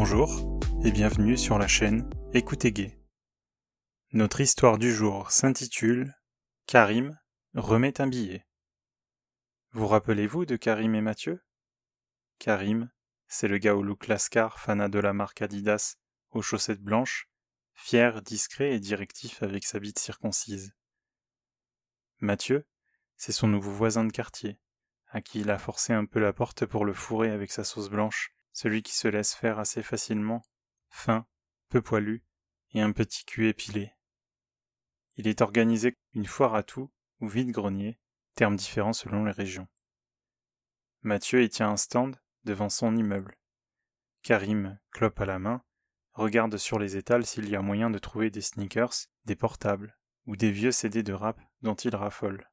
Bonjour et bienvenue sur la chaîne Écoutez Gay. Notre histoire du jour s'intitule Karim remet un billet. Vous rappelez-vous de Karim et Mathieu? Karim, c'est le gars au look lascar, fanat de la marque Adidas, aux chaussettes blanches, fier, discret et directif avec sa bite circoncise. Mathieu, c'est son nouveau voisin de quartier, à qui il a forcé un peu la porte pour le fourrer avec sa sauce blanche, celui qui se laisse faire assez facilement, fin, peu poilu, et un petit cul épilé. Il est organisé une foire à tout, ou vide-grenier, termes différents selon les régions. Mathieu y tient un stand devant son immeuble. Karim, clope à la main, regarde sur les étals s'il y a moyen de trouver des sneakers, des portables, ou des vieux CD de rap dont il raffole.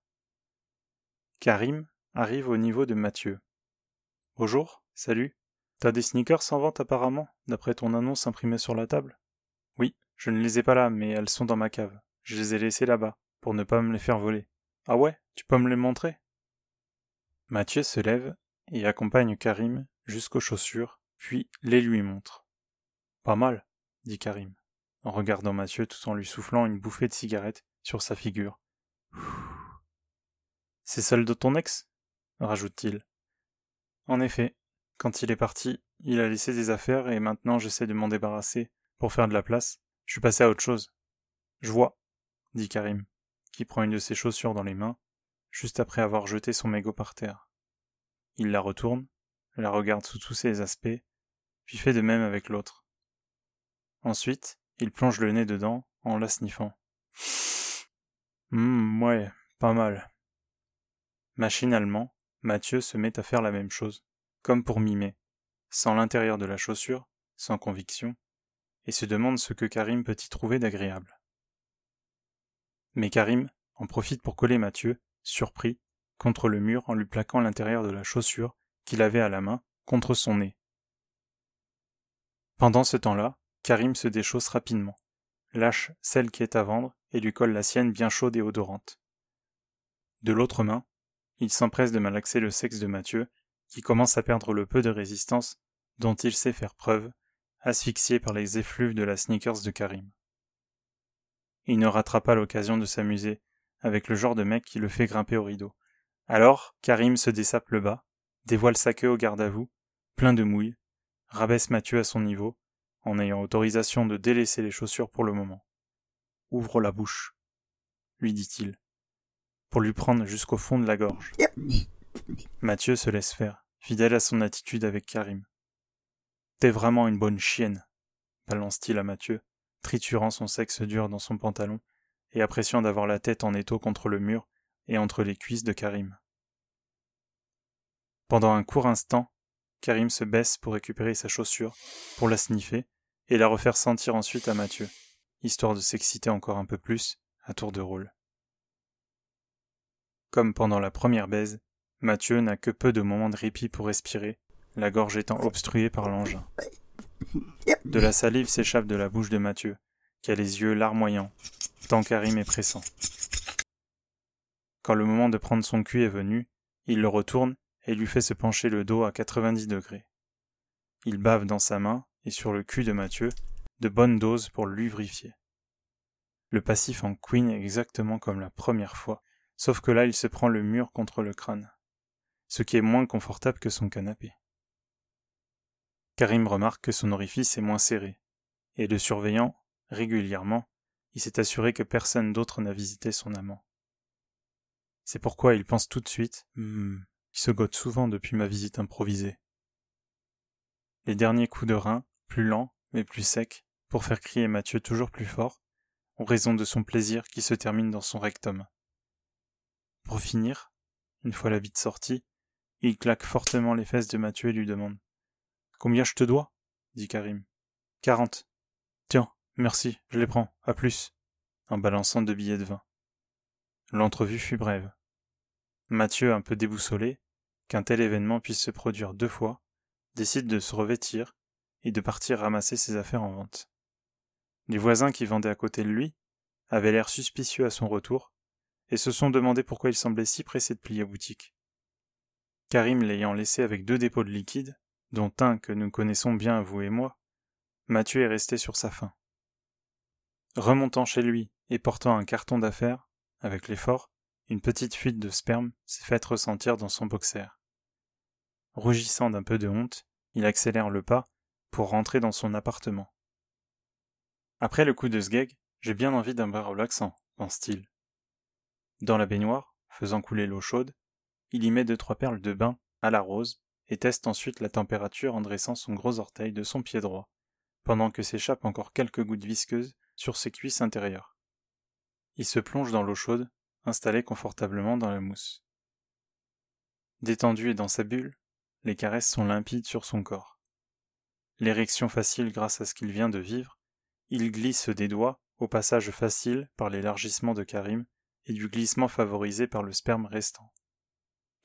Karim arrive au niveau de Mathieu. Bonjour, salut. T'as des sneakers en vente apparemment, d'après ton annonce imprimée sur la table? Oui, je ne les ai pas là, mais elles sont dans ma cave. Je les ai laissées là-bas, pour ne pas me les faire voler. Ah ouais, tu peux me les montrer? Mathieu se lève et accompagne Karim jusqu'aux chaussures, puis les lui montre. Pas mal, dit Karim, en regardant Mathieu tout en lui soufflant une bouffée de cigarette sur sa figure. C'est celle de ton ex? rajoute-t-il. En effet, quand il est parti, il a laissé des affaires et maintenant j'essaie de m'en débarrasser pour faire de la place. Je suis passé à autre chose. Je vois, dit Karim, qui prend une de ses chaussures dans les mains, juste après avoir jeté son mégot par terre. Il la retourne, la regarde sous tous ses aspects, puis fait de même avec l'autre. Ensuite, il plonge le nez dedans en la sniffant. Hum, ouais, pas mal. Machinalement, Mathieu se met à faire la même chose, comme pour mimer, sans l'intérieur de la chaussure, sans conviction, et se demande ce que Karim peut y trouver d'agréable. Mais Karim en profite pour coller Mathieu, surpris, contre le mur en lui plaquant l'intérieur de la chaussure qu'il avait à la main contre son nez. Pendant ce temps-là, Karim se déchausse rapidement, lâche celle qui est à vendre et lui colle la sienne bien chaude et odorante. De l'autre main, il s'empresse de malaxer le sexe de Mathieu, qui commence à perdre le peu de résistance dont il sait faire preuve, asphyxié par les effluves de la sneakers de Karim. Il ne ratera pas l'occasion de s'amuser avec le genre de mec qui le fait grimper au rideau. Alors, Karim se dessape le bas, dévoile sa queue au garde à vous, plein de mouilles, rabaisse Mathieu à son niveau, en ayant autorisation de délaisser les chaussures pour le moment. Ouvre la bouche, lui dit-il pour lui prendre jusqu'au fond de la gorge. Mathieu se laisse faire, fidèle à son attitude avec Karim. T'es vraiment une bonne chienne, balance-t-il à Mathieu, triturant son sexe dur dans son pantalon et appréciant d'avoir la tête en étau contre le mur et entre les cuisses de Karim. Pendant un court instant, Karim se baisse pour récupérer sa chaussure, pour la sniffer et la refaire sentir ensuite à Mathieu, histoire de s'exciter encore un peu plus à tour de rôle. Comme pendant la première baise, Mathieu n'a que peu de moments de répit pour respirer, la gorge étant obstruée par l'engin. De la salive s'échappe de la bouche de Mathieu, qui a les yeux larmoyants, tant Karim est pressant. Quand le moment de prendre son cul est venu, il le retourne et lui fait se pencher le dos à 90 degrés. Il bave dans sa main et sur le cul de Mathieu de bonnes doses pour le lubrifier. Le passif en queen exactement comme la première fois, sauf que là il se prend le mur contre le crâne, ce qui est moins confortable que son canapé. Karim remarque que son orifice est moins serré, et le surveillant, régulièrement, il s'est assuré que personne d'autre n'a visité son amant. C'est pourquoi il pense tout de suite hmm, il se gote souvent depuis ma visite improvisée. Les derniers coups de rein, plus lents, mais plus secs, pour faire crier Mathieu toujours plus fort, ont raison de son plaisir qui se termine dans son rectum. Pour finir, une fois la bite sortie, il claque fortement les fesses de Mathieu et lui demande Combien je te dois? dit Karim. Quarante. Tiens, merci, je les prends, à plus, en balançant deux billets de vin. L'entrevue fut brève. Mathieu, un peu déboussolé, qu'un tel événement puisse se produire deux fois, décide de se revêtir et de partir ramasser ses affaires en vente. Les voisins qui vendaient à côté de lui avaient l'air suspicieux à son retour, et se sont demandé pourquoi il semblait si pressé de plier boutique. Karim l'ayant laissé avec deux dépôts de liquide, dont un que nous connaissons bien vous et moi, Mathieu est resté sur sa faim. Remontant chez lui et portant un carton d'affaires, avec l'effort, une petite fuite de sperme s'est faite ressentir dans son boxer. Rougissant d'un peu de honte, il accélère le pas pour rentrer dans son appartement. Après le coup de sgeg, j'ai bien envie d'un bain relaxant, pense-t-il. Dans la baignoire, faisant couler l'eau chaude, il y met deux trois perles de bain à la rose et teste ensuite la température en dressant son gros orteil de son pied droit, pendant que s'échappent encore quelques gouttes visqueuses sur ses cuisses intérieures. Il se plonge dans l'eau chaude, installé confortablement dans la mousse. Détendu et dans sa bulle, les caresses sont limpides sur son corps. L'érection facile grâce à ce qu'il vient de vivre, il glisse des doigts au passage facile par l'élargissement de Karim et du glissement favorisé par le sperme restant.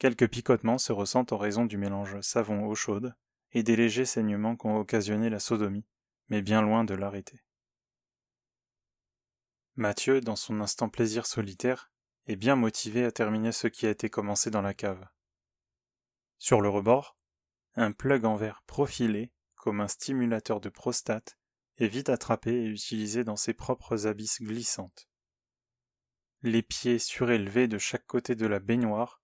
Quelques picotements se ressentent en raison du mélange savon-eau chaude et des légers saignements qu'ont occasionné la sodomie, mais bien loin de l'arrêter. Mathieu, dans son instant plaisir solitaire, est bien motivé à terminer ce qui a été commencé dans la cave. Sur le rebord, un plug en verre profilé, comme un stimulateur de prostate, est vite attrapé et utilisé dans ses propres abysses glissantes. Les pieds surélevés de chaque côté de la baignoire,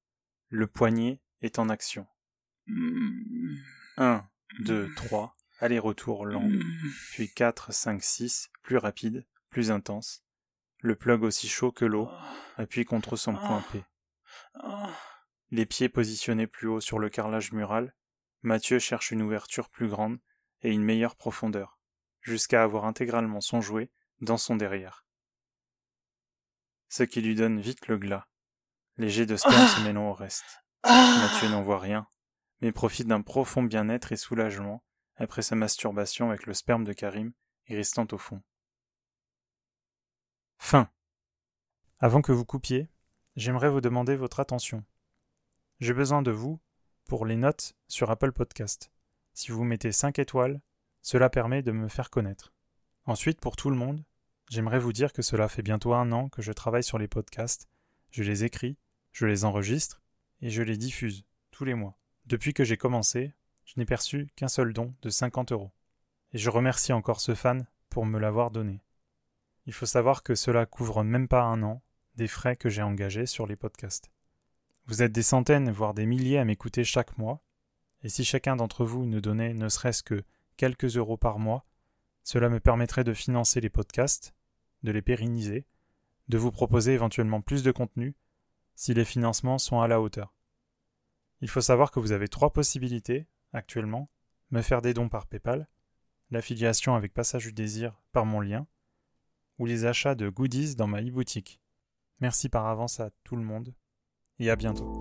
le poignet est en action. Un, deux, trois, aller-retour lent, puis quatre, cinq, six, plus rapide, plus intense, le plug aussi chaud que l'eau, appuie contre son point P. Les pieds positionnés plus haut sur le carrelage mural, Mathieu cherche une ouverture plus grande et une meilleure profondeur, jusqu'à avoir intégralement son jouet dans son derrière. Ce qui lui donne vite le glas. Les jets de sperme se mêlant au reste. Mathieu n'en voit rien, mais profite d'un profond bien-être et soulagement après sa masturbation avec le sperme de Karim et restant au fond. Fin. Avant que vous coupiez, j'aimerais vous demander votre attention. J'ai besoin de vous pour les notes sur Apple Podcast. Si vous mettez 5 étoiles, cela permet de me faire connaître. Ensuite, pour tout le monde, j'aimerais vous dire que cela fait bientôt un an que je travaille sur les podcasts. Je les écris, je les enregistre et je les diffuse tous les mois. Depuis que j'ai commencé, je n'ai perçu qu'un seul don de 50 euros. Et je remercie encore ce fan pour me l'avoir donné. Il faut savoir que cela couvre même pas un an des frais que j'ai engagés sur les podcasts. Vous êtes des centaines, voire des milliers à m'écouter chaque mois, et si chacun d'entre vous ne donnait ne serait-ce que quelques euros par mois, cela me permettrait de financer les podcasts, de les pérenniser, de vous proposer éventuellement plus de contenu si les financements sont à la hauteur. Il faut savoir que vous avez trois possibilités actuellement me faire des dons par PayPal, l'affiliation avec Passage du Désir par mon lien, ou les achats de goodies dans ma e-boutique. Merci par avance à tout le monde et à bientôt.